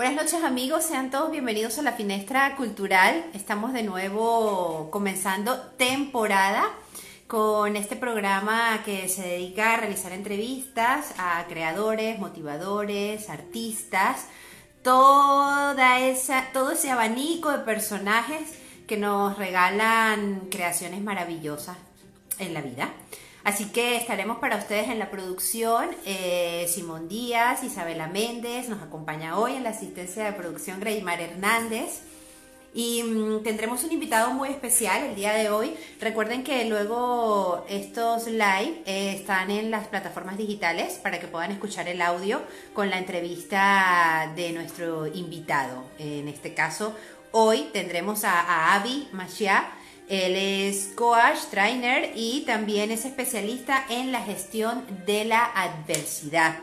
Buenas noches amigos, sean todos bienvenidos a la Finestra Cultural. Estamos de nuevo comenzando temporada con este programa que se dedica a realizar entrevistas a creadores, motivadores, artistas, toda esa, todo ese abanico de personajes que nos regalan creaciones maravillosas en la vida. Así que estaremos para ustedes en la producción. Eh, Simón Díaz, Isabela Méndez, nos acompaña hoy en la asistencia de producción Greymar Hernández. Y mm, tendremos un invitado muy especial el día de hoy. Recuerden que luego estos live eh, están en las plataformas digitales para que puedan escuchar el audio con la entrevista de nuestro invitado. En este caso, hoy tendremos a, a Avi Machia él es coach, trainer y también es especialista en la gestión de la adversidad.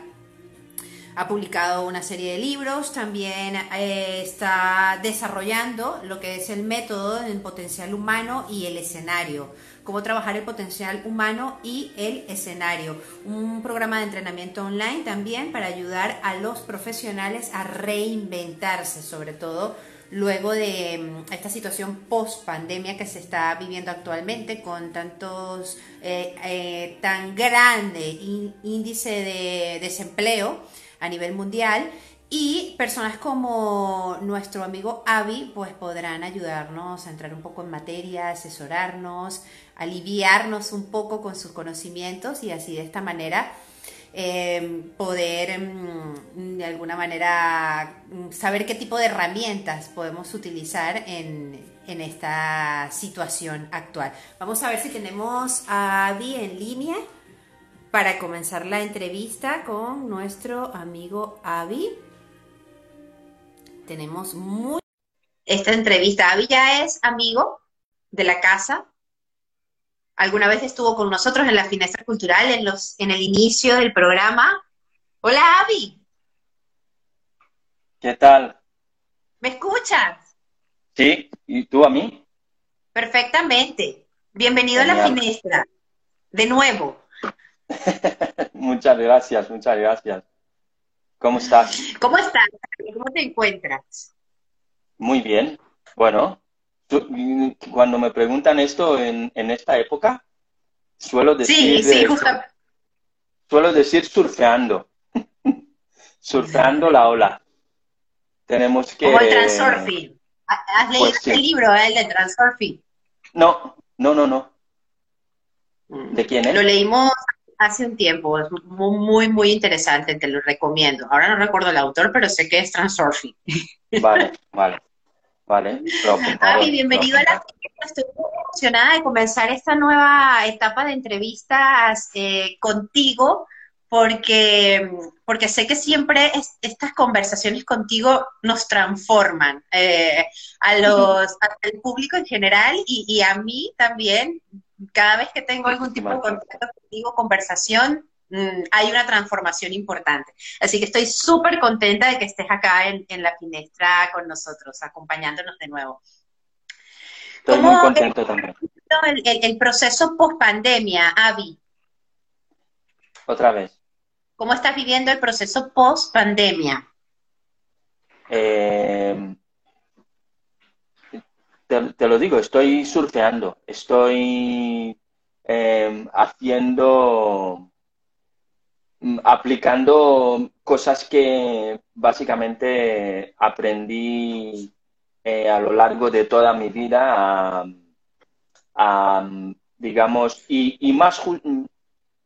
Ha publicado una serie de libros, también eh, está desarrollando lo que es el método del potencial humano y el escenario, cómo trabajar el potencial humano y el escenario. Un programa de entrenamiento online también para ayudar a los profesionales a reinventarse, sobre todo luego de mm, esta situación post pandemia que se está viviendo actualmente con tantos eh, eh, tan grande índice de desempleo a nivel mundial y personas como nuestro amigo Avi pues podrán ayudarnos a entrar un poco en materia, asesorarnos, aliviarnos un poco con sus conocimientos y así de esta manera Em, poder em, de alguna manera mm, saber qué tipo de herramientas podemos utilizar en, en esta situación actual. Vamos a ver si tenemos a Abby en línea para comenzar la entrevista con nuestro amigo Avi. Tenemos muy... Esta entrevista, Avi ya es amigo de la casa, alguna vez estuvo con nosotros en la Finestra Cultural en, los, en el inicio del programa. Hola, Avi. ¿Qué tal? ¿Me escuchas? Sí, ¿y tú a mí? Perfectamente. Bienvenido a la Finestra. De nuevo. muchas gracias, muchas gracias. ¿Cómo estás? ¿Cómo estás? ¿Cómo te encuentras? Muy bien. Bueno, cuando me preguntan esto en, esta época, suelo decir... Sí, sí, Suelo decir surfeando. surfeando la ola. Tenemos que... Como el transurfing. ¿Has leído pues, el libro, eh, el de transurfing? No, no, no, no. Mm. ¿De quién es? Lo leímos hace un tiempo, es muy, muy interesante, te lo recomiendo. Ahora no recuerdo el autor, pero sé que es transurfing. Vale, vale. Vale, Avi, bienvenido a la Estoy muy emocionada de comenzar esta nueva etapa de entrevistas eh, contigo, porque, porque sé que siempre estas conversaciones contigo nos transforman eh, a los, al público en general y, y, a mí también. Cada vez que tengo algún tipo de contacto contigo, conversación, Mm, hay una transformación importante. Así que estoy súper contenta de que estés acá en, la finestra con nosotros, acompañándonos de nuevo. Estoy muy contento también. El, proceso post pandemia, Avi? Otra vez. ¿Cómo estás viviendo el proceso post pandemia? Eh, te, lo digo, estoy surfeando, estoy eh, haciendo aplicando cosas que básicamente aprendí eh, a lo largo de toda mi vida, digamos, y, más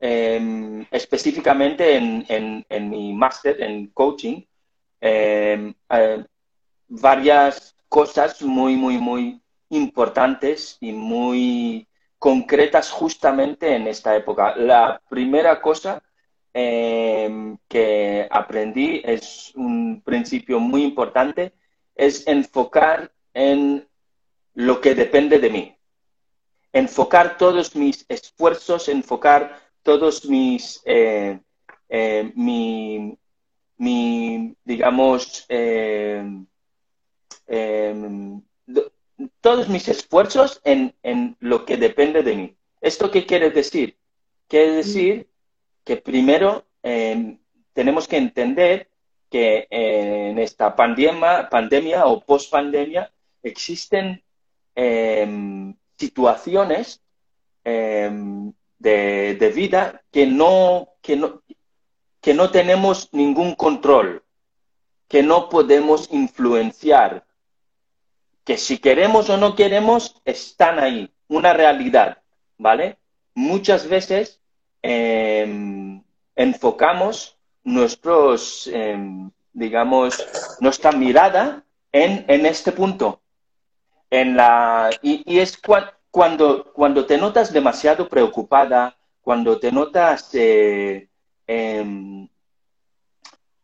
em, específicamente en, mi máster en coaching, em, eh, varias cosas muy, muy, muy importantes y muy concretas justamente en esta época. La primera cosa Em, que aprendí es un principio muy importante, es enfocar en lo que depende de mí. Enfocar todos mis esfuerzos, enfocar todos mis, eh, eh, mi, digamos, em, em, todos mis esfuerzos en, en, lo que depende de mí. ¿Esto qué quiere decir? Quiere decir que primero em, tenemos que entender que en esta pandemia, pandemia o post-pandemia existen em, situaciones em, de, vida que no, que, no, que no tenemos ningún control, que no podemos influenciar, que si queremos o no queremos, están ahí, una realidad, ¿vale? Muchas veces em, enfocamos nuestros, em, digamos, nuestra mirada en, en, este punto. En la, y, es cuando, cuando te notas demasiado preocupada, cuando te notas eh, em,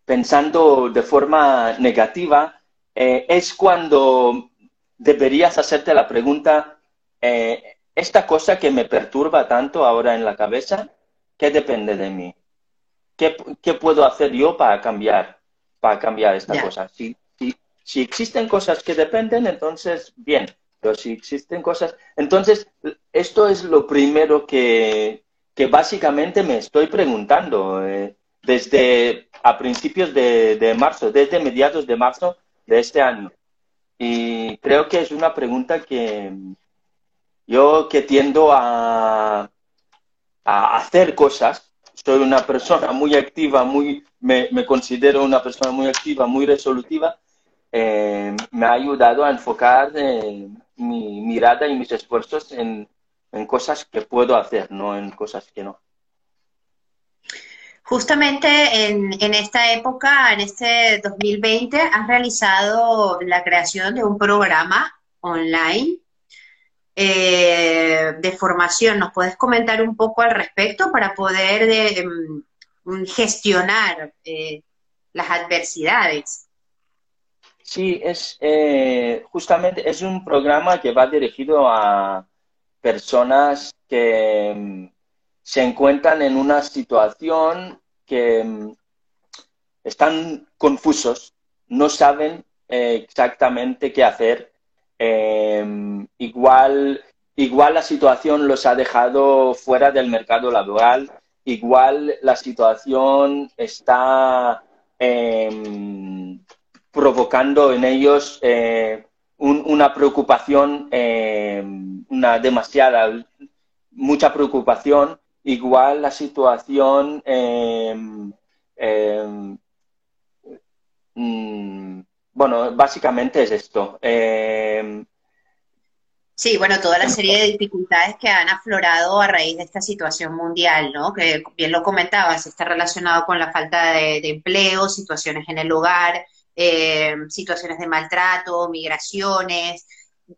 pensando de forma negativa, eh, es cuando deberías hacerte la pregunta, eh, esta cosa que me perturba tanto ahora en la cabeza, ¿qué depende de mí? ¿Qué, puedo hacer yo para cambiar, para cambiar esta cosa? Si, si, existen cosas que dependen, entonces, bien. Pero si existen cosas... Entonces, esto es lo primero que, que básicamente me estoy preguntando eh, desde a principios de, de marzo, desde mediados de marzo de este año. Y creo que es una pregunta que yo que tiendo a, a hacer cosas, soy una persona muy activa, muy, me, considero una persona muy activa, muy resolutiva, eh, me ha ayudado a enfocar eh, mi mirada y mis esfuerzos en, cosas que puedo hacer, no en cosas que no. Justamente en, en, esta época, en este 2020, has realizado la creación de un programa online eh, de formación. ¿Nos puedes comentar un poco al respecto para poder eh, em, gestionar eh, las adversidades? Sí, es justamente es un programa que va dirigido a personas que em, se encuentran en una situación que em, están confusos, no saben exactamente qué hacer Em, igual, igual la situación los ha dejado fuera del mercado laboral, igual la situación está em, provocando en ellos eh, una preocupación, em, una demasiada, mucha preocupación, igual la situación mm, bueno, básicamente es esto. Eh, sí, bueno, toda la serie de dificultades que han aflorado a raíz de esta situación mundial, ¿no? Que bien lo comentabas, está relacionado con la falta de, empleo, situaciones en el hogar, eh, situaciones de maltrato, migraciones.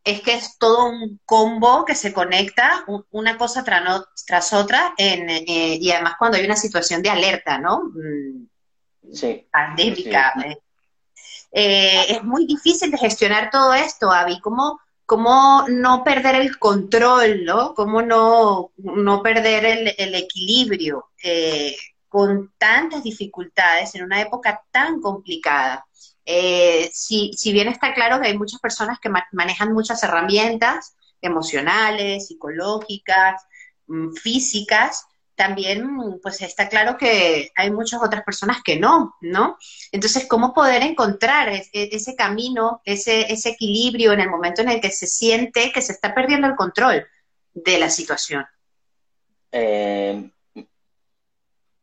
Es que es todo un combo que se conecta una cosa tras, otra eh, y además cuando hay una situación de alerta, ¿no? Mm, sí. Pandémica. Eh, es muy difícil de gestionar todo esto, Avi. ¿Cómo, cómo no perder el control, ¿no? ¿Cómo no, no perder el, equilibrio eh, con tantas dificultades en una época tan complicada? Eh, si, si, bien está claro que hay muchas personas que manejan muchas herramientas emocionales, psicológicas, mm, físicas, también pues está claro que hay muchas otras personas que no, ¿no? Entonces, ¿cómo poder encontrar e-, ese camino, ese, ese equilibrio en el momento en el que se siente que se está perdiendo el control de la situación? Eh,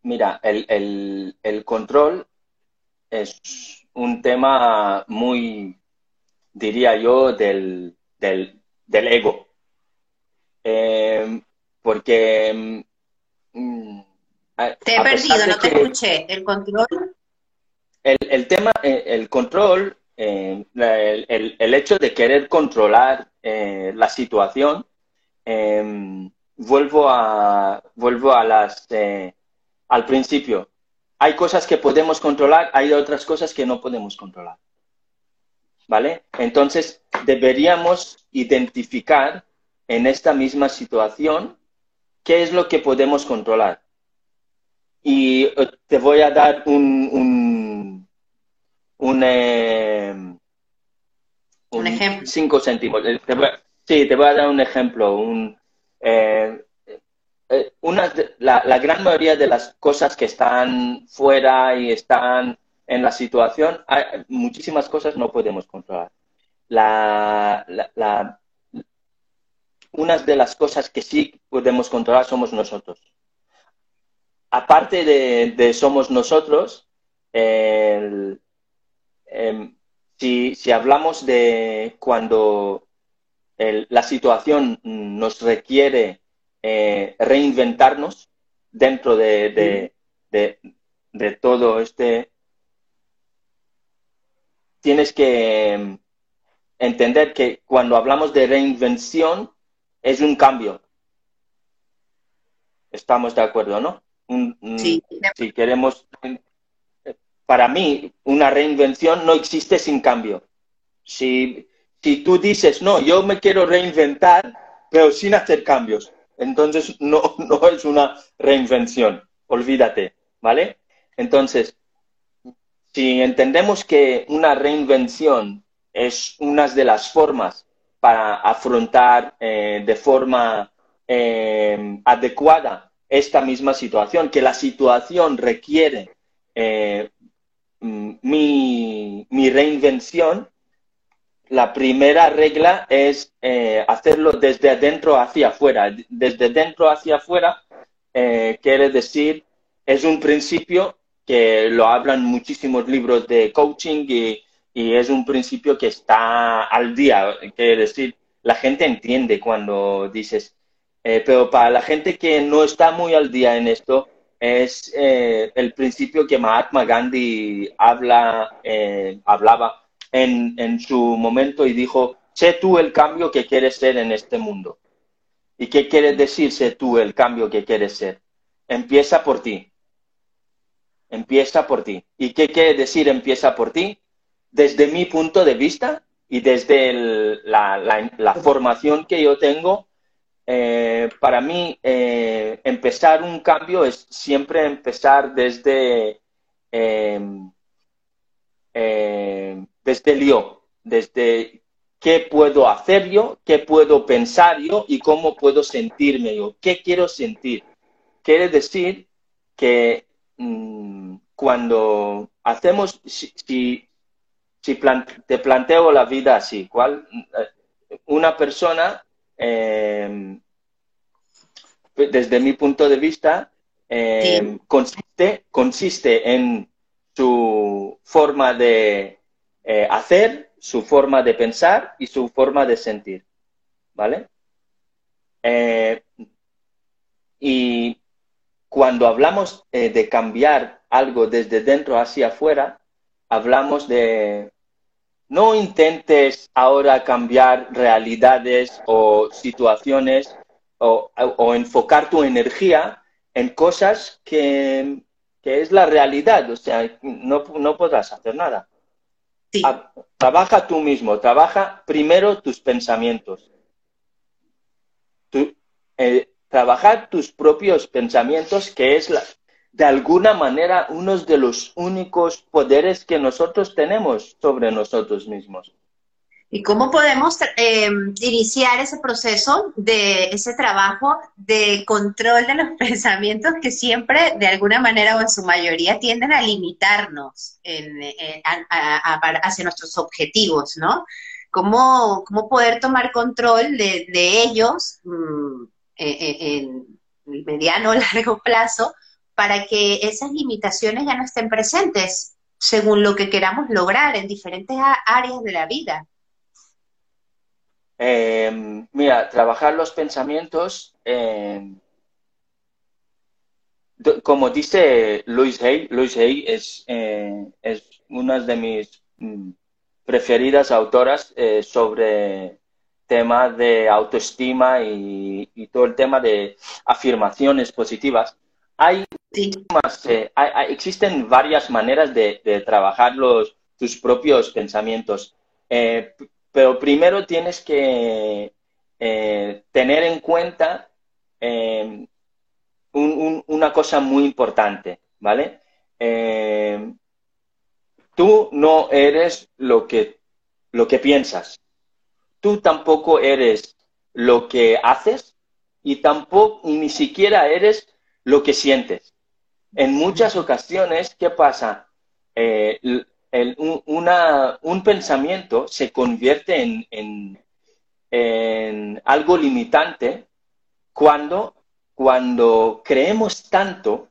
mira, el, control es un tema muy, diría yo, del, ego. Eh, porque Mm, te he perdido, no te escuché. ¿El control? El, tema, eh, el control, eh, el, hecho de querer controlar eh, la situación, em, vuelvo a, vuelvo a las, al principio. Hay cosas que podemos controlar, hay otras cosas que no podemos controlar. ¿Vale? Entonces, deberíamos identificar en esta misma situación qué es lo que podemos controlar. Y eh, te voy a dar un, un, em, un, ejemplo. Cinco céntimos. Eh, sí, te voy a dar un ejemplo. Un, eh, una, la, la, gran mayoría de las cosas que están fuera y están en la situación, hay, muchísimas cosas no podemos controlar. La, la, unas de las cosas que sí podemos controlar somos nosotros. Aparte de, somos nosotros, em, si, si, hablamos de cuando la situación nos requiere eh, reinventarnos dentro de, de, todo este, tienes que em, entender que cuando hablamos de reinvención es un cambio. Estamos de acuerdo, ¿no? sí. Si queremos, para mí, una reinvención no existe sin cambio. Si, si tú dices, no, yo me quiero reinventar, pero sin hacer cambios, entonces no, no es una reinvención, olvídate, ¿vale? Entonces, si entendemos que una reinvención es una de las formas para afrontar eh, de forma eh, adecuada esta misma situación, que la situación requiere eh, mi, mi, reinvención, la primera regla es hacerlo desde adentro hacia afuera. Desde dentro hacia afuera quiere decir, es un principio que lo hablan muchísimos libros de coaching y y es un principio que está al día, quiere decir, la gente entiende cuando dices, eh, pero para la gente que no está muy al día en esto, es eh, el principio que Mahatma Gandhi habla, eh, hablaba en, en su momento y dijo, sé tú el cambio que quieres ser en este mundo. ¿Y qué quiere decir sé tú el cambio que quieres ser? Empieza por ti. Empieza por ti. ¿Y qué quiere decir empieza por ti? Desde mi punto de vista y desde la, formación que yo tengo, eh, para mí eh, empezar un cambio es siempre empezar desde, em, desde el yo, desde qué puedo hacer yo, qué puedo pensar yo y cómo puedo sentirme yo, qué quiero sentir. Quiere decir que mm, cuando hacemos, si te planteo la vida así, ¿cuál? Eh, una persona, eh, desde mi punto de vista, eh, consiste, consiste en su forma de hacer, su forma de pensar y su forma de sentir, ¿vale? y cuando hablamos de cambiar algo desde dentro hacia afuera, hablamos de no intentes ahora cambiar realidades o situaciones o, enfocar tu energía en cosas que, es la realidad, o sea, no, no podrás hacer nada. Trabaja tú mismo, trabaja primero tus pensamientos. Eh, trabajar tus propios pensamientos, que es la, de alguna manera uno de los únicos poderes que nosotros tenemos sobre nosotros mismos. ¿Y cómo podemos eh, iniciar ese proceso de ese trabajo de control de los pensamientos que siempre, de alguna manera o en su mayoría, tienden a limitarnos hacia nuestros objetivos, ¿no? ¿Cómo, cómo poder tomar control de, ellos mm, en el mediano o largo plazo para que esas limitaciones ya no estén presentes según lo que queramos lograr en diferentes áreas de la vida. Eh, mira, trabajar los pensamientos, eh, como dice Louise Hay, Louise Hay es, eh, es una de mis mm, preferidas autoras sobre temas de autoestima y, y, todo el tema de afirmaciones positivas. Hay eh, existen varias maneras de, trabajar los, tus propios pensamientos, eh, pero primero tienes que eh, tener en cuenta una cosa muy importante, ¿vale? tú no eres lo que, lo que piensas, tú tampoco eres lo que haces y tampoco, ni siquiera eres lo que sientes. En muchas ocasiones, ¿qué pasa? eh, un, pensamiento se convierte en, en, algo limitante cuando, cuando creemos tanto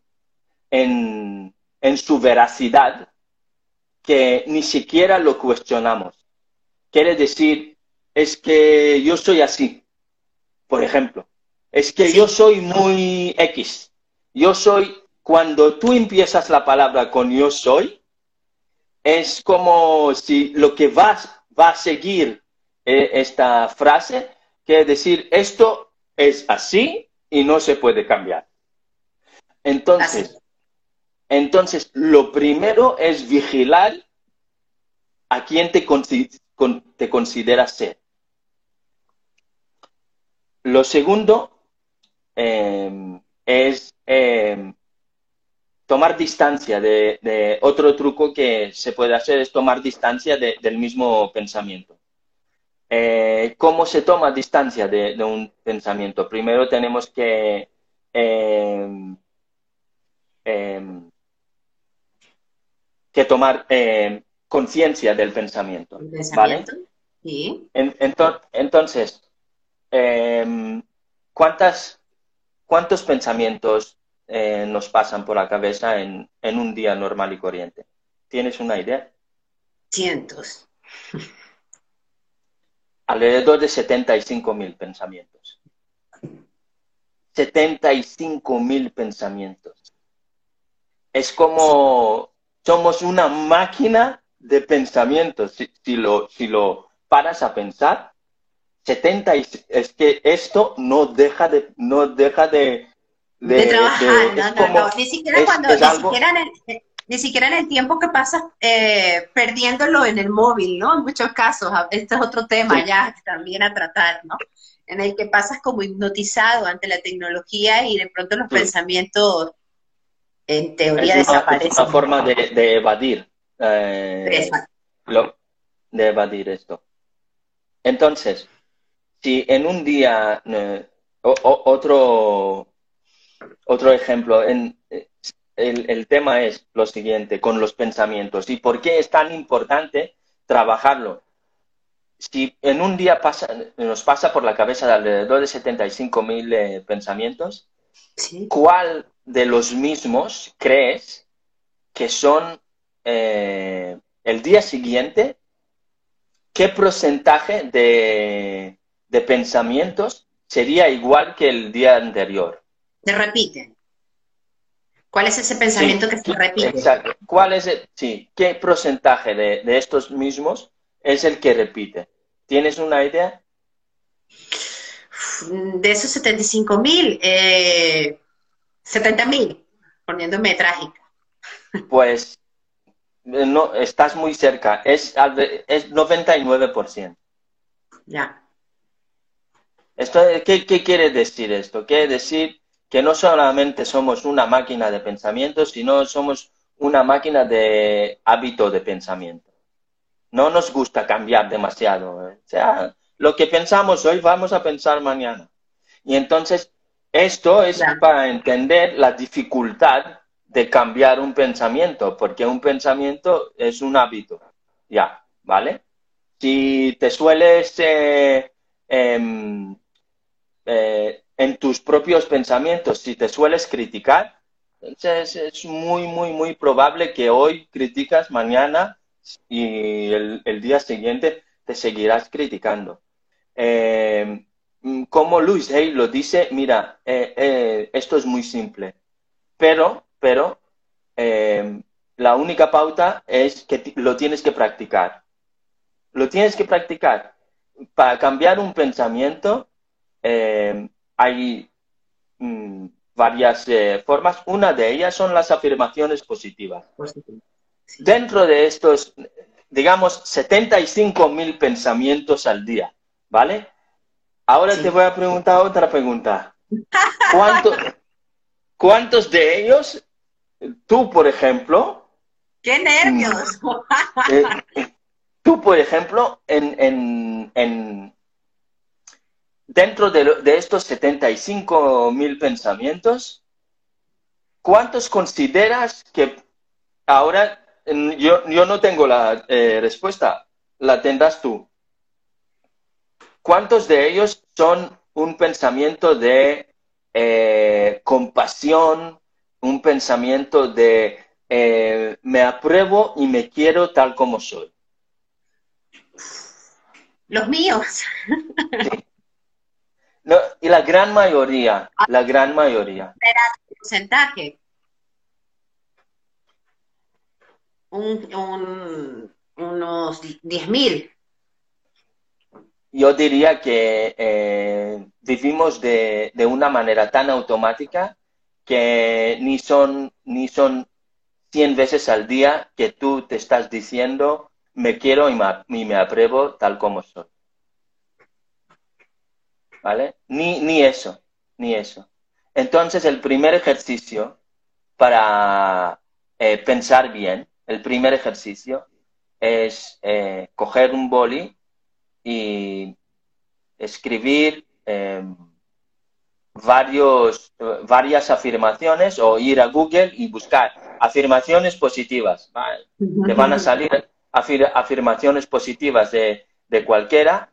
en, en su veracidad que ni siquiera lo cuestionamos. Quiere decir, es que yo soy así, por ejemplo. Es que yo soy muy X. Yo soy, cuando tú empiezas la palabra con yo soy, es como si lo que vas, va a seguir eh, esta frase, que decir, esto es así y no se puede cambiar. Entonces, entonces, lo primero es vigilar a quién te, te consideras ser. Lo segundo em, es em, tomar distancia de, otro truco que se puede hacer es tomar distancia del mismo pensamiento. Eh, ¿Cómo se toma distancia de, un pensamiento? Primero tenemos que em, que tomar eh, conciencia del pensamiento. ¿Vale? Sí. entonces, em, ¿cuántas, ¿cuántos pensamientos eh, nos pasan por la cabeza en, un día normal y corriente? ¿Tienes una idea? Cientos. Alrededor de 75 mil pensamientos. 75 mil pensamientos. Es como somos una máquina de pensamientos. Si, lo, si lo paras a pensar, 70 es que esto no deja de, no deja de, de, trabajar, no, no, Ni siquiera cuando, ni, siquiera en el, ni siquiera en el tiempo que pasas eh, perdiéndolo en el móvil, ¿no? En muchos casos, este es otro tema ya también a tratar, ¿no? En el que pasas como hipnotizado ante la tecnología y de pronto los pensamientos en teoría desaparece. Es una forma de, evadir. Eh, de evadir esto. Entonces, si en un día, eh, otro, otro ejemplo, en, el, tema es lo siguiente, con los pensamientos. ¿Y por qué es tan importante trabajarlo? Si en un día pasa, nos pasa por la cabeza de alrededor de 75 mil eh, pensamientos, ¿cuál de los mismos crees que son eh, el día siguiente? ¿Qué porcentaje de, pensamientos sería igual que el día anterior? Se repiten. ¿Cuál es ese pensamiento que se repite? Exacto. ¿Cuál es sí, qué porcentaje de, estos mismos es el que repite? ¿Tienes una idea? De esos 75 mil, eh, 70 mil, poniéndome trágica. Pues eh, no, estás muy cerca, es, es 99%. Ya. Esto, ¿qué, ¿Qué quiere decir esto? Quiere decir que no solamente somos una máquina de pensamiento, sino somos una máquina de hábito de pensamiento. No nos gusta cambiar demasiado. ¿eh? O sea, lo que pensamos hoy vamos a pensar mañana. Y entonces esto es para entender la dificultad de cambiar un pensamiento, porque un pensamiento es un hábito. Ya, ¿vale? Si te sueles eh, em, eh, en tus propios pensamientos, si te sueles criticar, entonces es muy, muy, muy probable que hoy criticas, mañana y el, día siguiente te seguirás criticando. Mm, como Luis Hay lo dice, mira, eh, eh, esto es muy simple, pero, pero eh, la única pauta es que lo tienes que practicar. Lo tienes que practicar. Para cambiar un pensamiento hay mm, varias formas. Una de ellas son las afirmaciones positivas. Dentro de estos, digamos, 75 mil pensamientos al día, ¿vale? Ahora te voy a preguntar otra pregunta. ¿Cuántos de ellos, tú, por ejemplo... ¡Qué nervios! Eh, eh, tú, por ejemplo, en, dentro de, de estos 75 mil pensamientos, ¿cuántos consideras que ahora yo, yo no tengo la eh, respuesta, la tendrás tú. ¿Cuántos de ellos son un pensamiento de eh, compasión, un pensamiento de eh, me apruebo y me quiero tal como soy? Los míos. No, y la gran mayoría, la gran mayoría. porcentaje? Un, un, unos 10.000. Yo diría que eh, vivimos de, de, una manera tan automática que ni son, ni son 100 veces al día que tú te estás diciendo me quiero y me, y me apruebo tal como soy. ¿Vale? Ni, ni eso, ni eso. Entonces, el primer ejercicio para eh, pensar bien, el primer ejercicio es eh, coger un boli y escribir eh, varios, varias afirmaciones o ir a Google y buscar afirmaciones positivas. Te van a salir afirmaciones positivas de, de cualquiera.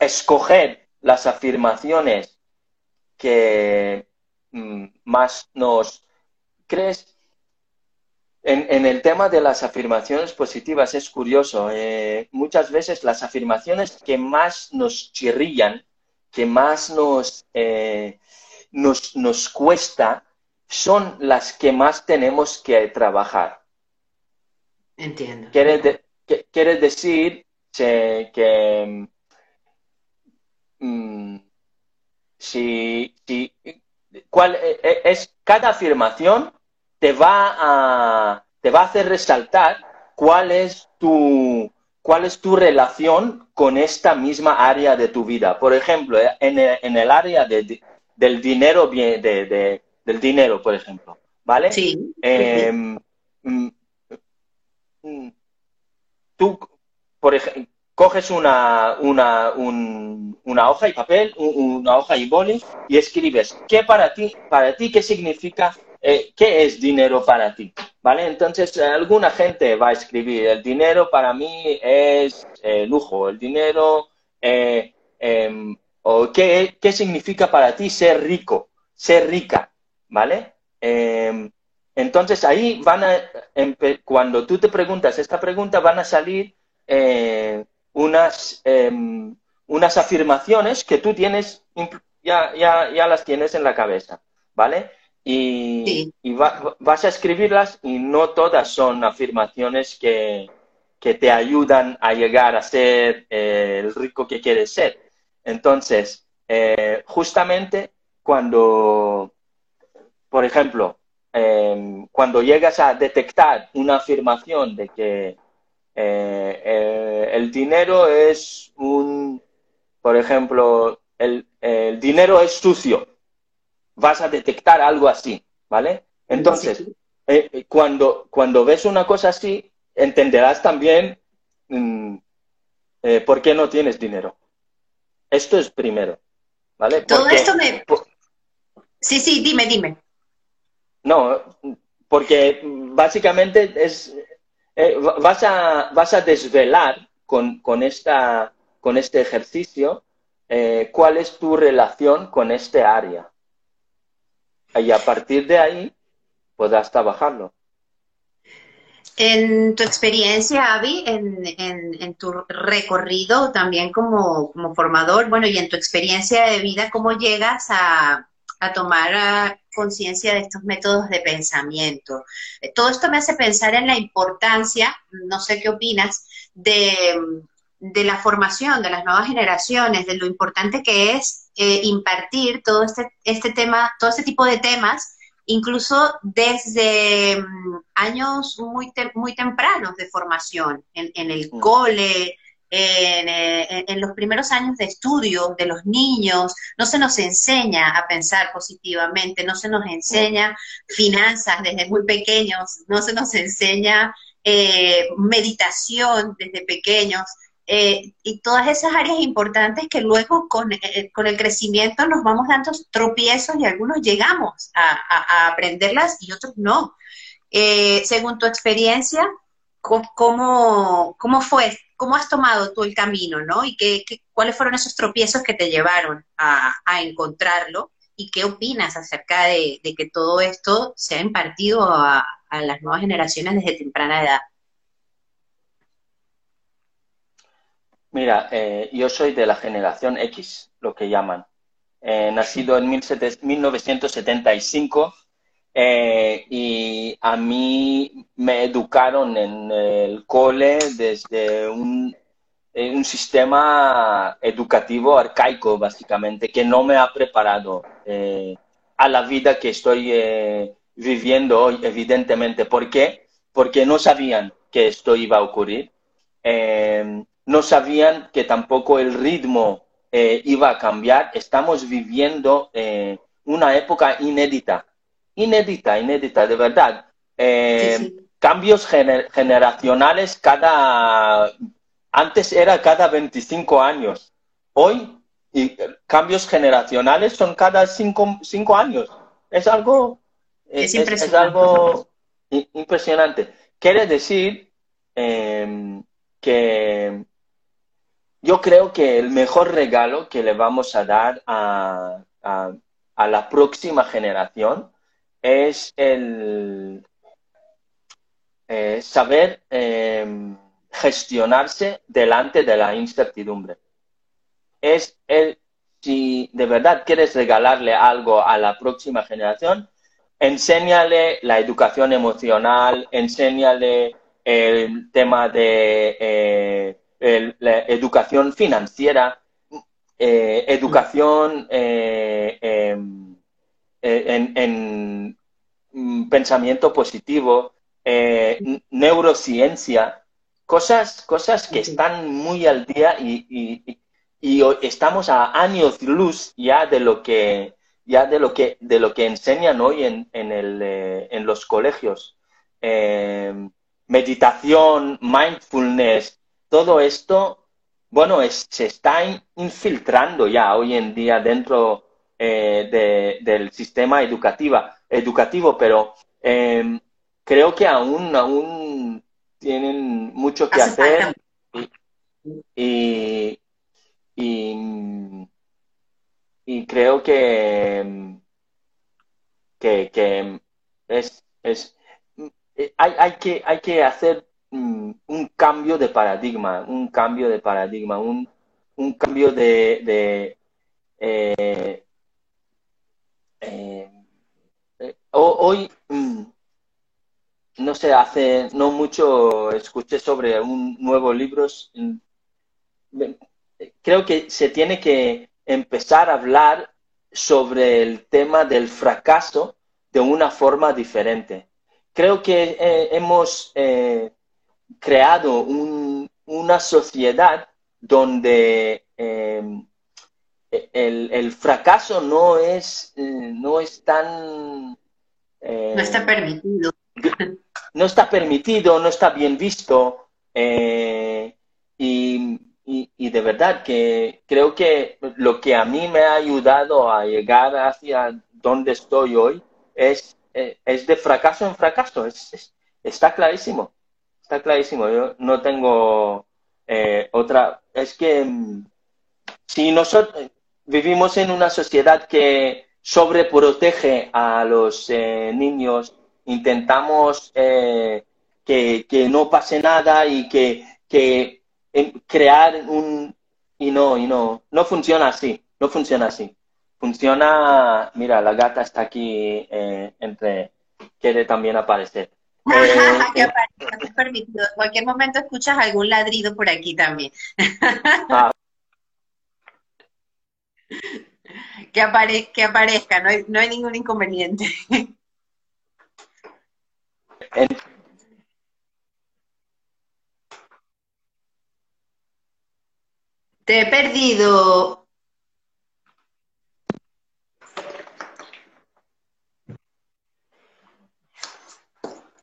Escoger las afirmaciones que mm, más nos crees en, el tema de las afirmaciones positivas es curioso. Eh, muchas veces las afirmaciones que más nos chirrillan, que más nos, eh, nos, nos, cuesta, son las que más tenemos que trabajar. Entiendo. Quiere, decir que, mm, si, si, ¿cuál eh, es cada afirmación te va a, te va a hacer resaltar cuál es tu, cuál es tu relación con esta misma área de tu vida. Por ejemplo, eh, en el, en el área de, del dinero, de, de, del dinero, por ejemplo, ¿vale? Sí. Em, mm, mm, tú, por ejemplo, coges una, una, una hoja y papel, una hoja y boli y escribes, ¿qué para ti, para ti, qué significa eh, ¿qué es dinero para ti? ¿Vale? Entonces, alguna gente va a escribir, el dinero para mí es eh, lujo, el dinero, eh, em, o ¿qué, ¿qué, significa para ti ser rico, ser rica? ¿Vale? Em, entonces, ahí van a, cuando tú te preguntas esta pregunta, van a salir unas, em, unas afirmaciones que tú tienes, ya, ya, ya las tienes en la cabeza, ¿vale? y, vas a escribirlas y no todas son afirmaciones que, te ayudan a llegar a ser eh, el rico que quieres ser. Entonces, eh, justamente cuando, por ejemplo, em, cuando llegas a detectar una afirmación de que eh, el dinero es un, por ejemplo, el, el dinero es sucio, vas a detectar algo así, ¿vale? Entonces, eh, eh, cuando, cuando ves una cosa así, entenderás también mm, eh, por qué no tienes dinero. Esto es primero, ¿vale? Todo esto me... Sí, sí, dime, dime. No, porque básicamente es, vas, a, vas a desvelar con, con, esta, con este ejercicio cuál es tu relación con este área y a partir de ahí podrás trabajarlo. En tu experiencia, Avi, en, tu recorrido también como, formador, bueno, y en tu experiencia de vida, ¿cómo llegas a, tomar ah, conciencia de estos métodos de pensamiento? Todo esto me hace pensar en la importancia, no sé qué opinas, de, de la formación de las nuevas generaciones, de lo importante que es eh, impartir todo este, este tema, todo este tipo de temas, incluso desde mm, años muy, muy tempranos de formación, en, el mm. cole, eh, en, los primeros años de estudio de los niños, no se nos enseña a pensar positivamente, no se nos enseña finanzas desde muy pequeños, no se nos enseña eh, meditación desde pequeños. Eh, y todas esas áreas importantes que luego con, eh, con, el crecimiento nos vamos dando tropiezos y algunos llegamos a, aprenderlas y otros no. Según tu experiencia, cómo, cómo fue, cómo has tomado tú el camino, ¿no? Y qué, cuáles fueron esos tropiezos que te llevaron a, encontrarlo y qué opinas acerca de, que todo esto se ha impartido a, las nuevas generaciones desde temprana edad. Mira, eh, yo soy de la generación X, lo que llaman. Eh, nacido en 1975 eh, y a mí me educaron en el cole desde un, eh, sistema educativo arcaico, básicamente, que no me ha preparado eh, a la vida que estoy viviendo hoy, evidentemente. ¿Por qué? Porque no sabían que esto iba a ocurrir. no sabían que tampoco el ritmo iba a cambiar. Estamos viviendo una época inédita inédita, inédita, de verdad. Eh, cambios generacionales cada... Antes era cada 25 años. Hoy y cambios generacionales son cada 5 cinco, años. Es algo... Es, algo impresionante. Quiere decir em, que yo creo que el mejor regalo que le vamos a dar a, a la próxima generación es el eh, saber em, gestionarse delante de la incertidumbre. Es el, si de verdad quieres regalarle algo a la próxima generación, enséñale la educación emocional, enséñale el tema de eh, la educación financiera, eh, educación em, eh, en, mm, pensamiento positivo, eh, neurociencia, cosas, cosas que están muy al día y, estamos a años luz ya de lo que ya de lo que de lo que enseñan hoy en, en, el, eh, en los colegios. meditación, mindfulness, todo esto, bueno, se está infiltrando ya hoy en día dentro eh, del sistema educativa, educativo, pero em, creo que aún, aún tienen mucho que hacer y, y, creo que, que, es, es hay, hay, que, hay que hacer mm, un cambio de paradigma, un cambio de paradigma, un, un cambio de, de eh, eh, eh, hoy, mm, no sé, hace no mucho escuché sobre un nuevo libro. Creo que se tiene que empezar a hablar sobre el tema del fracaso de una forma diferente. Creo que eh, hemos creado una sociedad donde el, fracaso no es, eh, no es tan... Eh, no está permitido. No está permitido, no está bien visto. Eh, y, de verdad que creo que lo que a mí me ha ayudado a llegar hacia donde estoy hoy es, es de fracaso en fracaso. está clarísimo. Está clarísimo. Yo no tengo otra... Es que mm, si nosotros vivimos en una sociedad que sobreprotege a los eh, niños, intentamos eh, que, no pase nada y que, que em, crear un... Y no, y no, no funciona así, no funciona así. Funciona, mira, la gata está aquí eh, entre, quiere también aparecer. que permitido. En cualquier momento escuchas algún ladrido por aquí también. Ah, que, que aparezca, no hay, no hay ningún inconveniente. Te he perdido.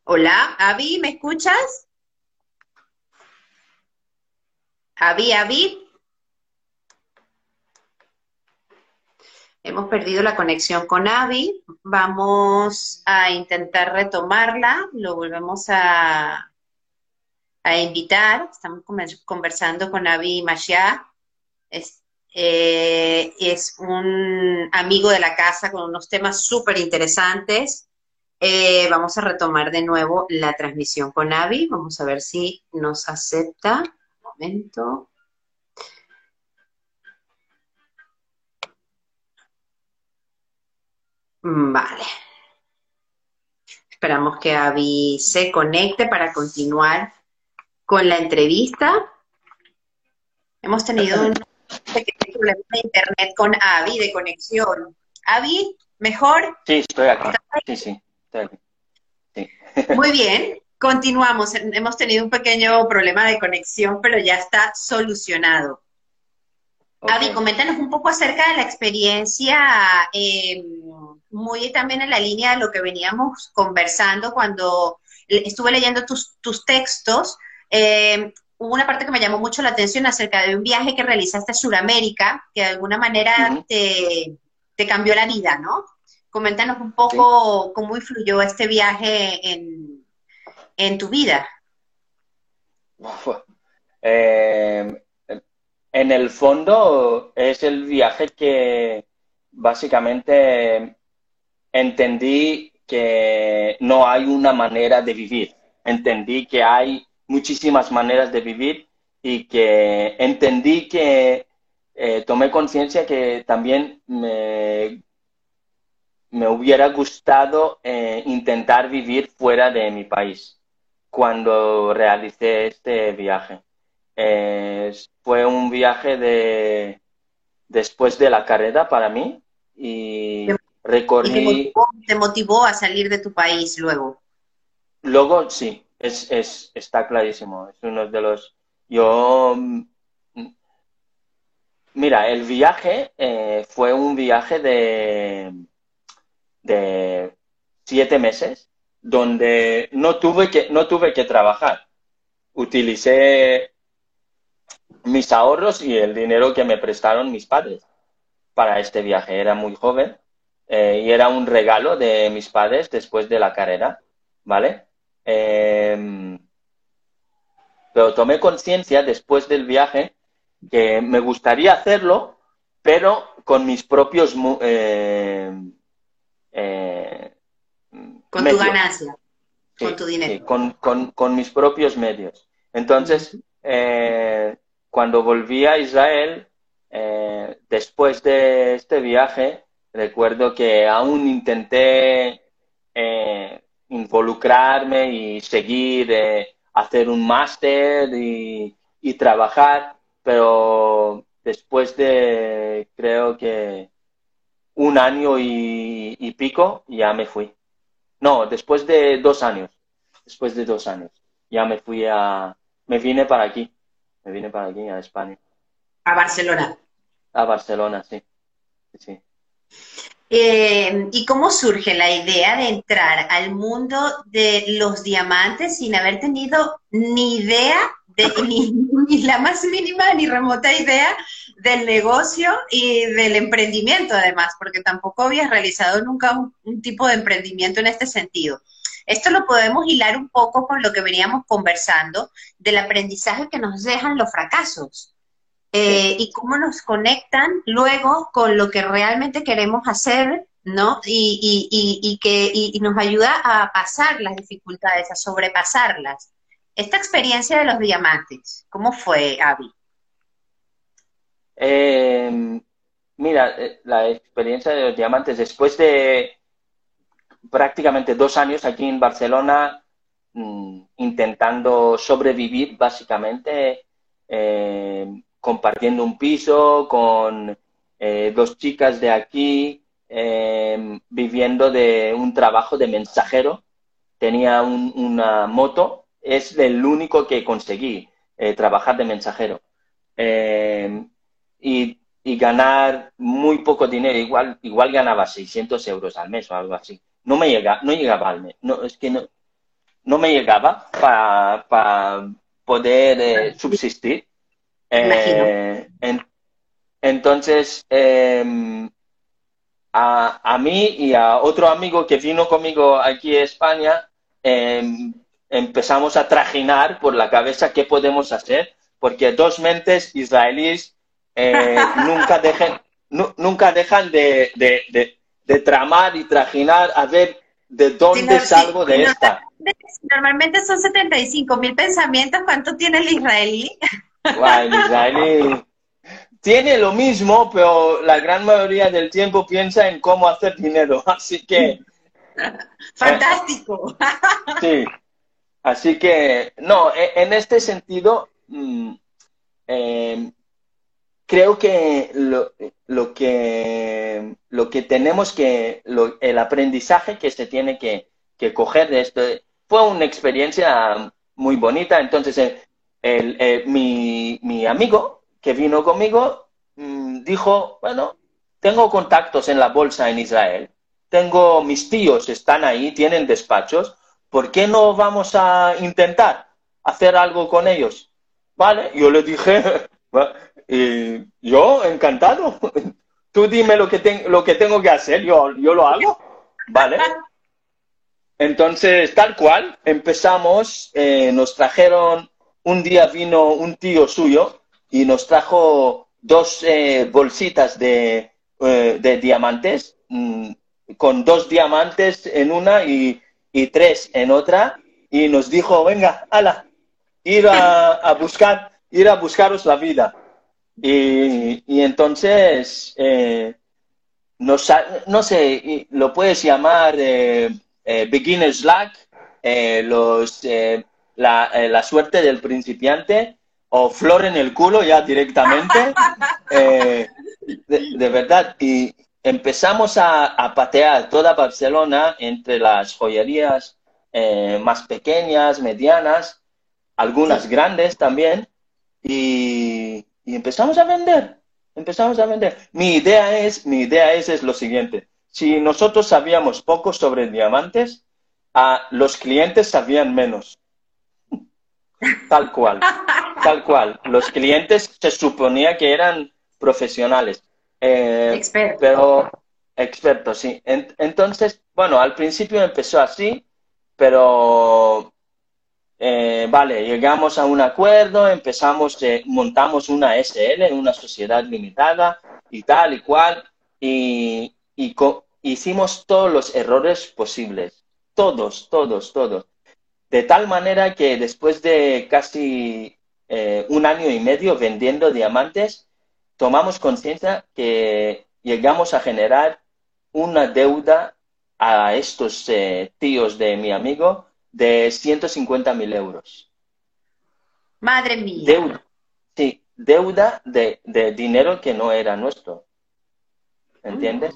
Hola, Avi, ¿me escuchas? Avi, Avi. Hemos perdido la conexión con Avi. Vamos a intentar retomarla. Lo volvemos a, a invitar. Estamos conversando con Avi Mashia. Es, eh, es un amigo de la casa con unos temas súper interesantes. Eh, vamos a retomar de nuevo la transmisión con Avi. Vamos a ver si nos acepta. Un momento. Vale. Esperamos que Avi se conecte para continuar con la entrevista. Hemos tenido un pequeño problema de internet con Avi, de conexión. Avi, ¿mejor? Sí, estoy aquí. Sí, sí, Muy bien, continuamos. Hemos tenido un pequeño problema de conexión, pero ya está solucionado. Avi, coméntanos un poco acerca de la experiencia, eh, muy también en la línea de lo que veníamos conversando cuando estuve leyendo tus, tus textos. Eh, hubo una parte que me llamó mucho la atención acerca de un viaje que realizaste a Sudamérica, que de alguna manera te, cambió la vida, ¿no? Coméntanos un poco cómo influyó este viaje en, en tu vida. Eh, en el fondo es el viaje que básicamente entendí que no hay una manera de vivir. Entendí que hay muchísimas maneras de vivir y que entendí que eh, tomé conciencia que también me, me hubiera gustado eh, intentar vivir fuera de mi país cuando realicé este viaje. Fue un viaje de después de la carrera para mí y recorrí... te, motivó, a salir de tu país luego? Luego sí, es, es, está clarísimo. Es uno de los... Yo... Mira, el viaje eh, fue un viaje de, de siete meses donde no tuve que, no tuve que trabajar. Utilicé mis ahorros y el dinero que me prestaron mis padres para este viaje. Era muy joven eh, y era un regalo de mis padres después de la carrera, ¿vale? Em, pero tomé conciencia después del viaje que me gustaría hacerlo, pero con mis propios... Eh, eh, con tu ganancia, con tu dinero. con, mis propios medios. Entonces, cuando volví a Israel, eh, después de este viaje, recuerdo que aún intenté eh, involucrarme y seguir, eh, hacer un máster y, trabajar, pero después de creo que un año y, y, pico ya me fui. No, después de dos años, después de dos años, ya me fui a, me vine para aquí me vine para aquí, a España. A Barcelona. A Barcelona, sí. sí. Eh, ¿Y cómo surge la idea de entrar al mundo de los diamantes sin haber tenido ni idea, de, ni, la más mínima ni remota idea del negocio y del emprendimiento además, porque tampoco habías realizado nunca un tipo de emprendimiento en este sentido? Esto lo podemos hilar un poco con lo que veníamos conversando del aprendizaje que nos dejan los fracasos eh, y cómo nos conectan luego con lo que realmente queremos hacer, ¿no? Y, que nos ayuda a pasar las dificultades, a sobrepasarlas. Esta experiencia de los diamantes, ¿cómo fue, Avi? Eh, mira, la experiencia de los diamantes después de prácticamente dos años aquí en Barcelona mm, intentando sobrevivir básicamente, eh, compartiendo un piso con eh, dos chicas de aquí, em, viviendo de un trabajo de mensajero. Tenía una moto, es el único que conseguí eh, trabajar de mensajero. Em, y, ganar muy poco dinero, igual, igual ganaba 600 euros al mes o algo así no me llega, no llegaba al mes, no, es que no, no me llegaba para poder eh, subsistir. Eh, entonces, em, a, a, mí y a otro amigo que vino conmigo aquí a España, em, empezamos a trajinar por la cabeza qué podemos hacer, porque dos mentes israelíes eh, nunca, dejen, nunca dejan de, tramar y trajinar a ver de dónde salgo de esta. Normalmente son 75 mil pensamientos. ¿Cuánto tiene el israelí? el israelí tiene lo mismo, pero la gran mayoría del tiempo piensa en cómo hacer dinero. Así que. Fantástico. sí. Así que, no, e, en este sentido, mm, em, creo que lo, que lo que tenemos que, el aprendizaje que se tiene que, coger de esto, fue una experiencia muy bonita. Entonces, el, mi, mi amigo, que vino conmigo mm, dijo, bueno, tengo contactos en la bolsa en Israel, tengo mis tíos, están ahí, tienen despachos, ¿por qué no vamos a intentar hacer algo con ellos? Vale, yo le dije, y yo encantado, tú dime lo que, lo que tengo que hacer, yo, yo lo hago, ¿vale? Entonces, tal cual, empezamos, eh, nos trajeron, un día vino un tío suyo, y nos trajo dos eh, bolsitas de, eh, de diamantes, mm, con dos diamantes en una y, y, tres en otra, y nos dijo, venga, ala, ir a, a buscar, ir a buscaros la vida. Y, y entonces, eh, nos, no sé, lo puedes llamar eh, eh beginner's luck, los, la, la suerte del principiante, o flor en el culo ya directamente. Eh, de, verdad. Y empezamos a, patear toda Barcelona entre las joyerías eh, más pequeñas, medianas, algunas grandes también. Y, empezamos a vender. Empezamos a vender. Mi idea es, mi idea es, es lo siguiente. Si nosotros sabíamos poco sobre diamantes, a los clientes sabían menos. Tal cual, tal cual. Los clientes se suponía que eran profesionales. Eh, expertos. Pero expertos, sí. entonces, bueno, al principio empezó así, pero eh, vale, llegamos a un acuerdo, empezamos, eh, montamos una SL, una sociedad limitada y tal y cual, y, hicimos todos los errores posibles. Todos, todos, todos. De tal manera que después de casi eh, un año y medio vendiendo diamantes, tomamos conciencia que llegamos a generar una deuda a estos eh, tíos de mi amigo de 150 mil euros. Madre mía. Deuda, sí, deuda de, dinero que no era nuestro. ¿Entiendes?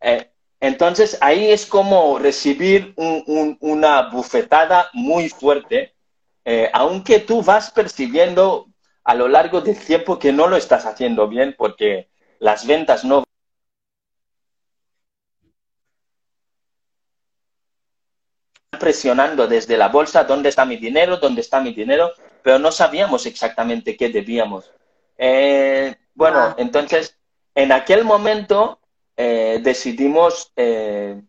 Eh, entonces ahí es como recibir una bufetada muy fuerte, eh, aunque tú vas percibiendo a lo largo del tiempo que no lo estás haciendo bien porque las ventas no presionando desde la bolsa dónde está mi dinero, dónde está mi dinero, pero no sabíamos exactamente qué debíamos. Eh, bueno, ah. entonces, en aquel momento eh, decidimos eh,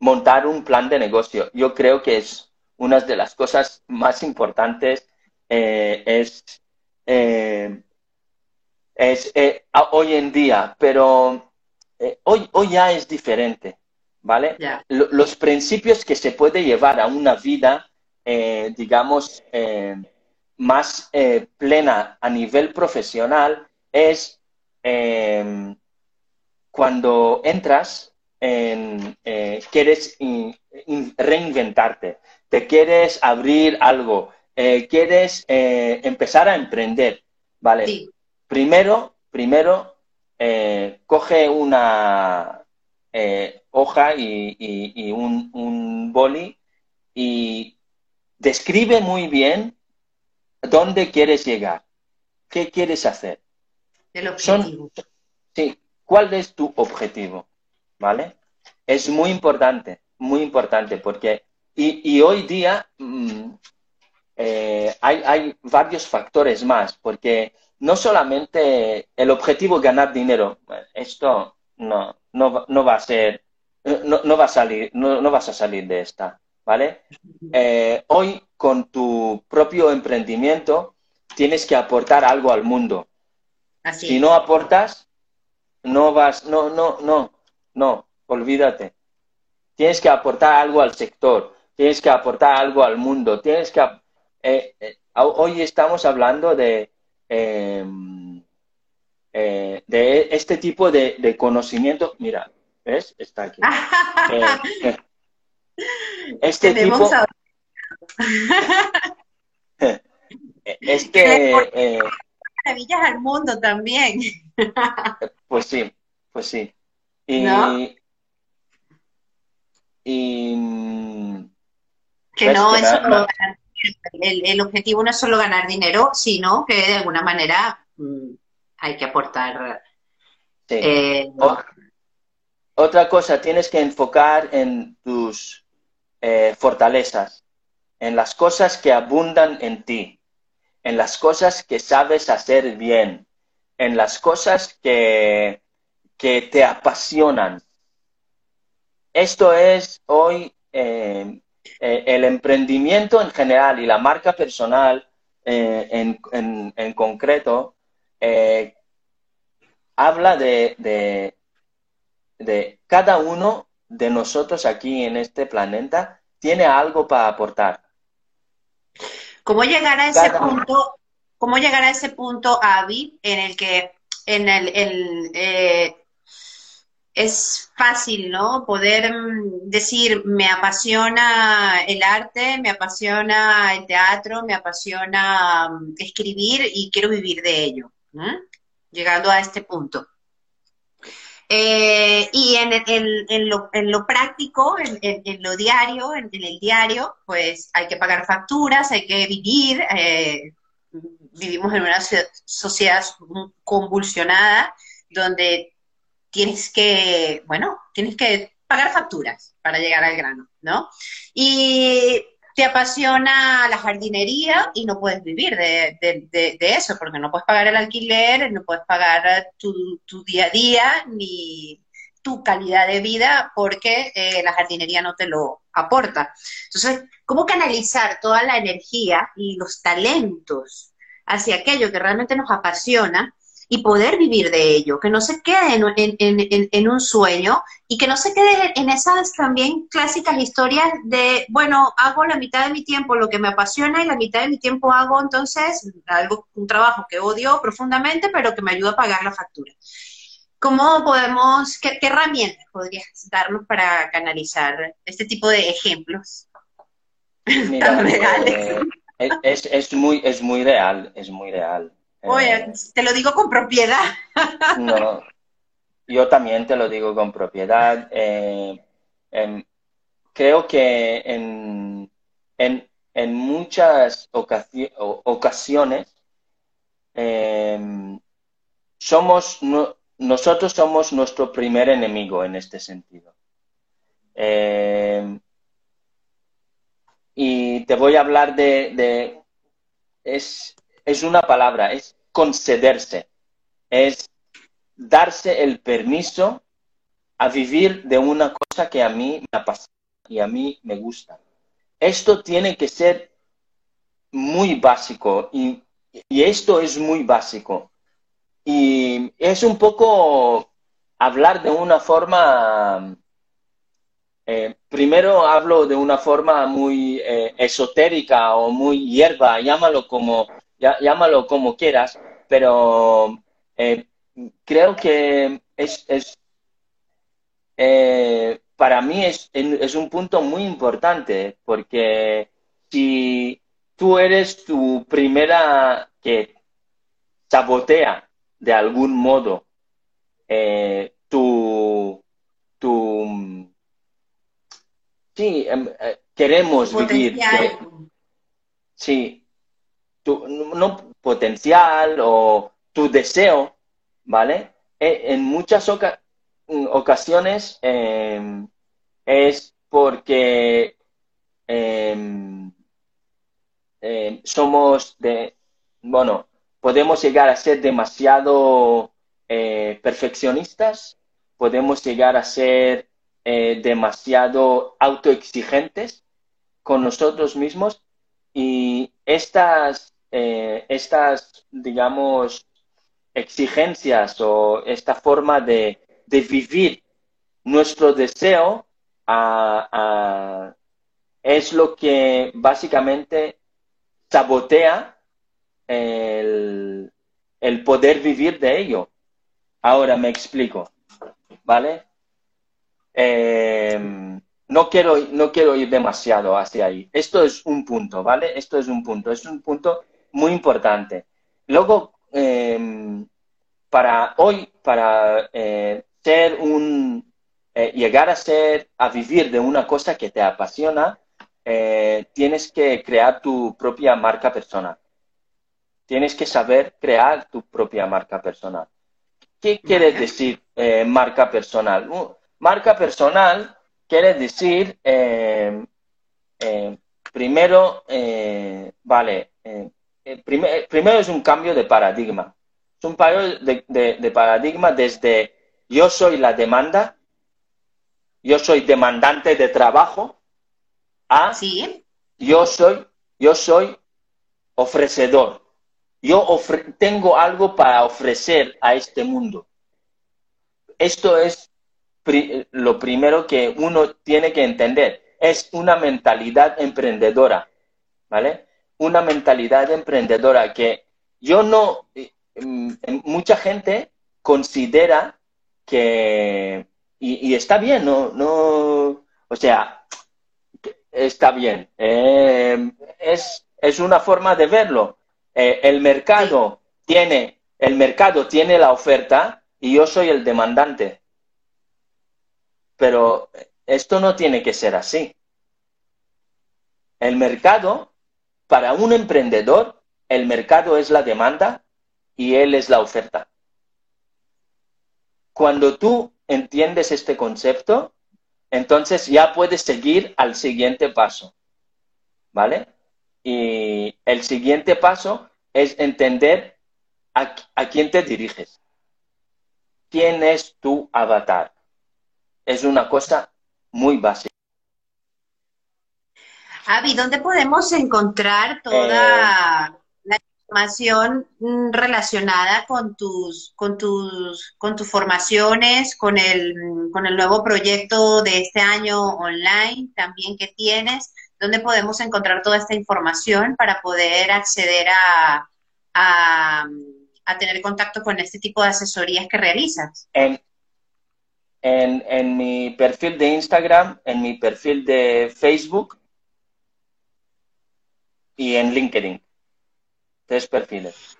montar un plan de negocio. Yo creo que es una de las cosas más importantes es, es hoy en día, pero hoy, hoy ya es diferente, ¿vale? los principios que se puede llevar a una vida, digamos, más plena a nivel profesional es cuando entras, en, eh, quieres reinventarte, te quieres abrir algo, eh, quieres eh, empezar a emprender, ¿vale? Primero, primero, coge una hoja y, un, un, boli y describe muy bien dónde quieres llegar, qué quieres hacer. El objetivo. sí, ¿Cuál es tu objetivo? ¿Vale? Es muy importante, muy importante, porque y, hoy día mm, eh, hay, varios factores más, porque no solamente el objetivo es ganar dinero, esto no, no, va a ser, no, va a salir, no, vas a salir de esta, ¿vale? Eh, hoy con tu propio emprendimiento tienes que aportar algo al mundo. Así si no aportas, no vas, no, no, no, no, olvídate. Tienes que aportar algo al sector, tienes que aportar algo al mundo, tienes que... Eh, eh, hoy estamos hablando de, em, eh, de este tipo de, conocimiento. Mira, ¿ves? Está aquí. este tipo... este... maravillas al mundo también. pues sí, pues sí. Y, que no, es el, objetivo no es solo ganar dinero, sino que de alguna manera mm, hay que aportar. Eh, otra cosa, tienes que enfocar en tus eh, fortalezas, en las cosas que abundan en ti, en las cosas que sabes hacer bien, en las cosas que, que te apasionan, esto es hoy eh, el emprendimiento en general y la marca personal eh, en, concreto habla de, de, cada uno de nosotros aquí en este planeta tiene algo para aportar. ¿Cómo llegar a ese punto? ¿Cómo llegar a ese punto, Avi, en el que en el, el es fácil, ¿no? Poder mm, decir, me apasiona el arte, me apasiona el teatro, me apasiona mm, escribir y quiero vivir de ello, llegando a este punto. Eh, y en, en, lo, en, lo, práctico, en, lo diario, en, el diario, pues hay que pagar facturas, hay que vivir. Eh, vivimos en una sociedad convulsionada donde tienes que, bueno, tienes que pagar facturas para llegar al grano, ¿no? Y te apasiona la jardinería y no puedes vivir de, eso, porque no puedes pagar el alquiler, no puedes pagar tu, día a día, ni tu calidad de vida, porque eh, la jardinería no te lo aporta. Entonces, ¿cómo canalizar toda la energía y los talentos hacia aquello que realmente nos apasiona y poder vivir de ello, que no se quede en, un sueño y que no se quede en esas también clásicas historias de, bueno, hago la mitad de mi tiempo lo que me apasiona y la mitad de mi tiempo hago entonces algo, un trabajo que odio profundamente, pero que me ayuda a pagar la factura. ¿Cómo podemos, qué, herramientas podrías darnos para canalizar este tipo de ejemplos? Eh, es, es, muy, es muy real, es muy real. Oye, eh, te lo digo con propiedad. No, yo también te lo digo con propiedad. Eh, creo que en, en, muchas ocasiones em, somos nosotros somos nuestro primer enemigo en este sentido. Em, y te voy a hablar de, de es, es una palabra, es concederse, es darse el permiso a vivir de una cosa que a mí me apasiona y a mí me gusta. Esto tiene que ser muy básico y, esto es muy básico. Y es un poco hablar de una forma, eh, primero hablo de una forma muy eh, esotérica o muy hierba, llámalo como llámalo como quieras, pero eh, creo que es, eh, para mí es, es, un punto muy importante porque si tú eres tu primera que sabotea de algún modo eh, tu, tu sí em, queremos vivir sí tu no, potencial o tu deseo, ¿vale? E, en muchas ocasiones em, es porque em, em, somos de, bueno, podemos llegar a ser demasiado eh, perfeccionistas, podemos llegar a ser eh, demasiado autoexigentes con nosotros mismos y estas, estas, digamos, exigencias o esta forma de, vivir nuestro deseo es lo que básicamente sabotea el, poder vivir de ello. Ahora me explico, ¿vale? Em, no, quiero, no quiero ir demasiado hacia ahí. Esto es un punto, ¿vale? Esto es un punto, es un punto muy importante. Luego, em, para hoy, para eh, ser un, eh, llegar a ser, a vivir de una cosa que te apasiona, eh, tienes que crear tu propia marca personal. Tienes que saber crear tu propia marca personal. ¿Qué quiere decir marca personal? Uh, marca personal quiere decir, primero, vale, primero es un cambio de paradigma es un cambio de, paradigma desde yo soy la demanda, yo soy demandante de trabajo, a yo soy, yo soy ofrecedor. Yo tengo algo para ofrecer a este mundo. Esto es lo primero que uno tiene que entender. Es una mentalidad emprendedora, ¿vale? Una mentalidad emprendedora que yo no, mucha gente considera que, y, está bien, no, no, o sea, está bien, eh, es, es, una forma de verlo. Eh, el mercado tiene, el mercado tiene la oferta y yo soy el demandante. Pero esto no tiene que ser así. El mercado, para un emprendedor, el mercado es la demanda y Él es la oferta. Cuando tú entiendes este concepto, entonces ya puedes seguir al siguiente paso. ¿Vale? Y el siguiente paso es entender a, quién te diriges. ¿Quién es tu avatar? Es una cosa muy básica. Avi, ¿dónde podemos encontrar toda eh, información mm, relacionada con tus, con tus, con tus formaciones, con el, con el nuevo proyecto de este año online también que tienes, ¿dónde podemos encontrar toda esta información para poder acceder a, a, tener contacto con este tipo de asesorías que realizas? En, en, en mi perfil de Instagram, en mi perfil de Facebook y en LinkedIn tres perfiles.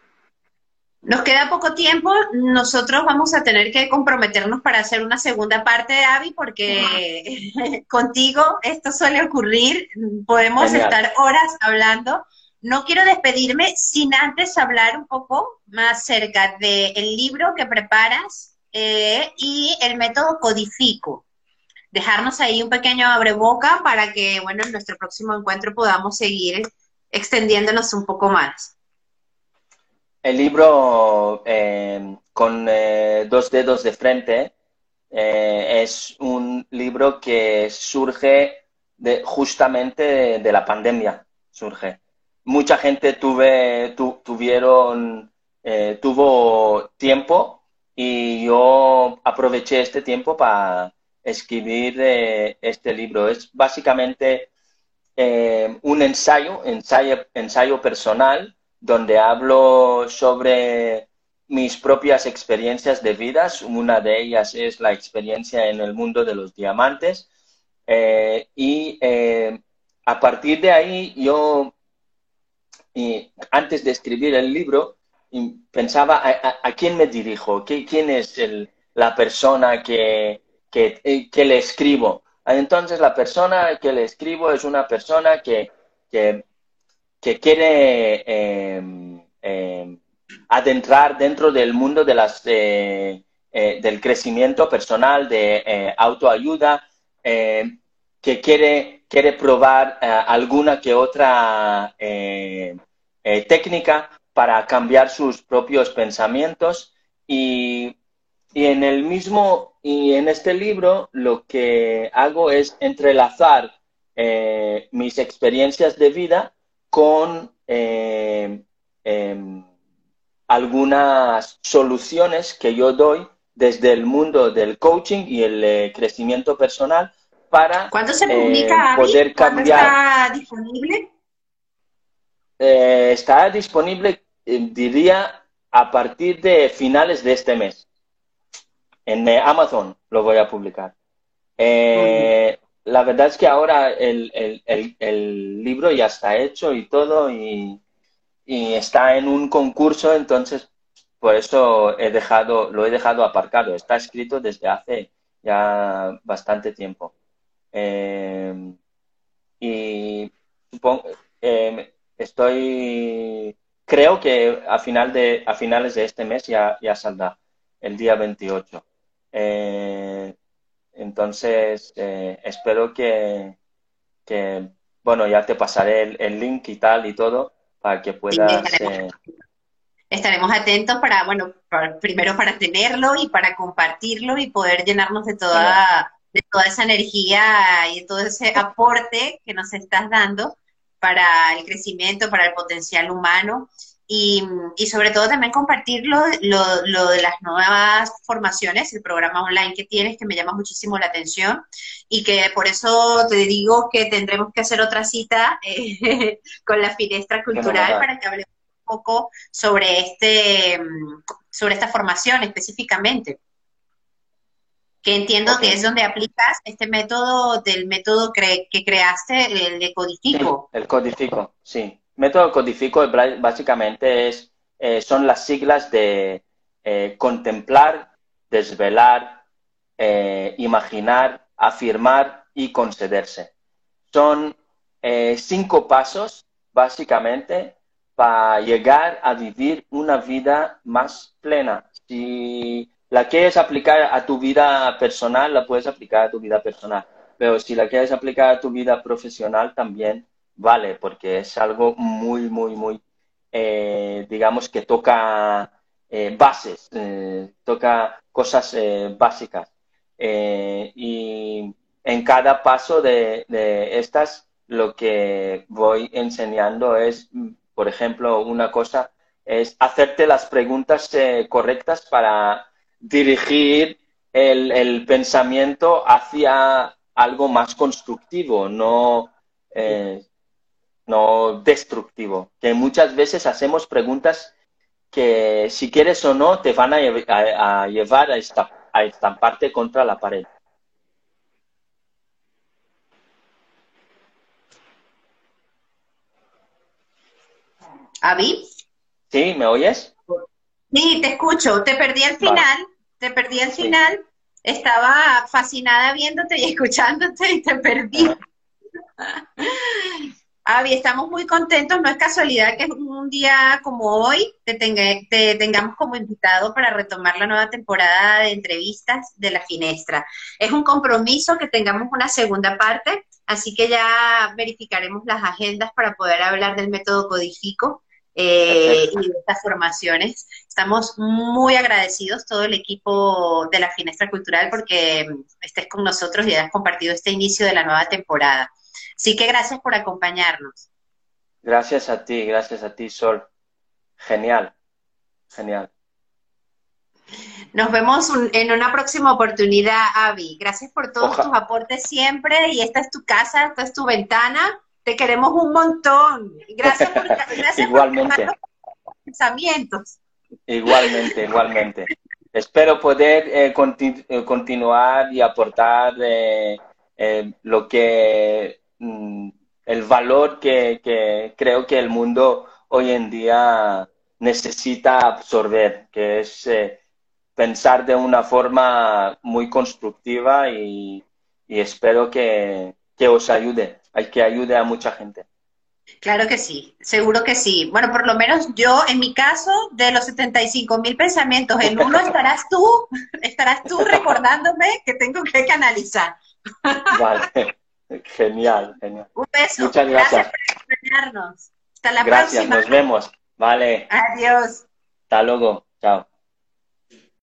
Nos queda poco tiempo, nosotros vamos a tener que comprometernos para hacer una segunda parte de Avi porque contigo esto suele ocurrir, podemos estar horas hablando. No quiero despedirme sin antes hablar un poco más cerca del libro que preparas eh, y el método Codifico. Dejarnos ahí un pequeño abreboca para que, bueno, en nuestro próximo encuentro podamos seguir extendiéndonos un poco más. El libro eh, con eh, dos dedos de frente eh, es un libro que surge de, justamente de, la pandemia. Surge. Mucha gente tuve, tuvieron, tuvo tiempo y yo aproveché este tiempo para escribir este libro. Es básicamente un ensayo, ensayo, ensayo personal donde hablo sobre mis propias experiencias de vidas. Una de ellas es la experiencia en el mundo de los diamantes. Eh, y eh, a partir de ahí yo, antes de escribir el libro, pensaba a, quién me dirijo, quién es la persona que, que, que, le escribo. Entonces la persona que le escribo es una persona que, que quiere em, em, adentrar dentro del mundo de las, eh, eh, del crecimiento personal, de eh, autoayuda, em, que quiere, quiere probar alguna que otra técnica para cambiar sus propios pensamientos. Y, y en el mismo y en este libro lo que hago es entrelazar mis experiencias de vida con eh, em, algunas soluciones que yo doy desde el mundo del coaching y el eh, crecimiento personal para ¿Cuándo se publica, eh, poder cambiar. está disponible? Eh, está disponible, diría, a partir de finales de este mes. En Amazon lo voy a publicar. La verdad es que ahora el, el, libro ya está hecho y todo y, y está en un concurso, entonces por eso he dejado, lo he dejado aparcado. Está escrito desde hace ya bastante tiempo. Em, y supongo, em, estoy, creo que a, final de, a finales de este mes ya, ya saldrá, el día 28. Eh, entonces, eh, espero que, que, bueno, ya te pasaré el, el, link y tal y todo para que puedas... Eh, estaremos atentos para, bueno, primero para tenerlo y para compartirlo y poder llenarnos de toda, de toda esa energía y de todo ese aporte que nos estás dando para el crecimiento, para el potencial humano y, y sobre todo también compartirlo lo, lo, de las nuevas formaciones, el programa online que tienes que me llama muchísimo la atención y que por eso te digo que tendremos que hacer otra cita eh, con la finestra cultural para que hablemos poco sobre, este, sobre esta formación específicamente. Que entiendo que es donde aplicas este método del método que creaste, el de codifico. el codifico, sí. Método codifico básicamente es, eh, son las siglas de eh, contemplar, desvelar, eh, imaginar, afirmar y concederse. Son cinco pasos, básicamente, para llegar a vivir una vida más plena. Si la quieres aplicar a tu vida personal, la puedes aplicar a tu vida personal. Pero si la quieres aplicar a tu vida profesional, también vale, porque es algo muy, muy, muy, eh, digamos que toca eh, bases, eh, toca cosas básicas. y en cada paso de, estas, lo que voy enseñando es por ejemplo, una cosa es hacerte las preguntas correctas para dirigir el, pensamiento hacia algo más constructivo, no, no destructivo. Que muchas veces hacemos preguntas que, si quieres o no, te van a, llevar a, esta, a estamparte contra la pared. ¿Avi? Sí, ¿me oyes? Sí, te escucho. Te perdí al final, te perdí al final. Estaba fascinada viéndote y escuchándote y te perdí. Avi, estamos muy contentos. No es casualidad que un día como hoy te, te, tengamos como invitado para retomar la nueva temporada de entrevistas de la Finestra. Es un compromiso que tengamos una segunda parte, así que ya verificaremos las agendas para poder hablar del método codifico eh, y de estas formaciones. Estamos muy agradecidos, todo el equipo de la Finestra Cultural, porque estés con nosotros y hayas compartido este inicio de la nueva temporada. Así que gracias por acompañarnos. Gracias a ti, gracias a ti, Sol. Genial, genial. Nos vemos en una próxima oportunidad, Avi. Gracias por todos tus aportes siempre y esta es tu casa, esta es tu ventana te queremos un montón. Gracias por, gracias igualmente. pensamientos. Igualmente, igualmente. Espero poder eh, eh, continuar y aportar eh, lo que el valor que, que, creo que el mundo hoy en día necesita absorber, que es pensar de una forma muy constructiva y, y espero que, que os ayude que ayude a mucha gente. Claro que sí, seguro que sí. Bueno, por lo menos yo, en mi caso, de los 75 mil pensamientos, en uno estarás tú, estarás tú recordándome que tengo que canalizar. Vale, genial, genial. Un beso. Muchas gracias. Gracias por acompañarnos. Hasta la gracias, próxima. nos vemos. Vale. Adiós. Hasta luego. Chao.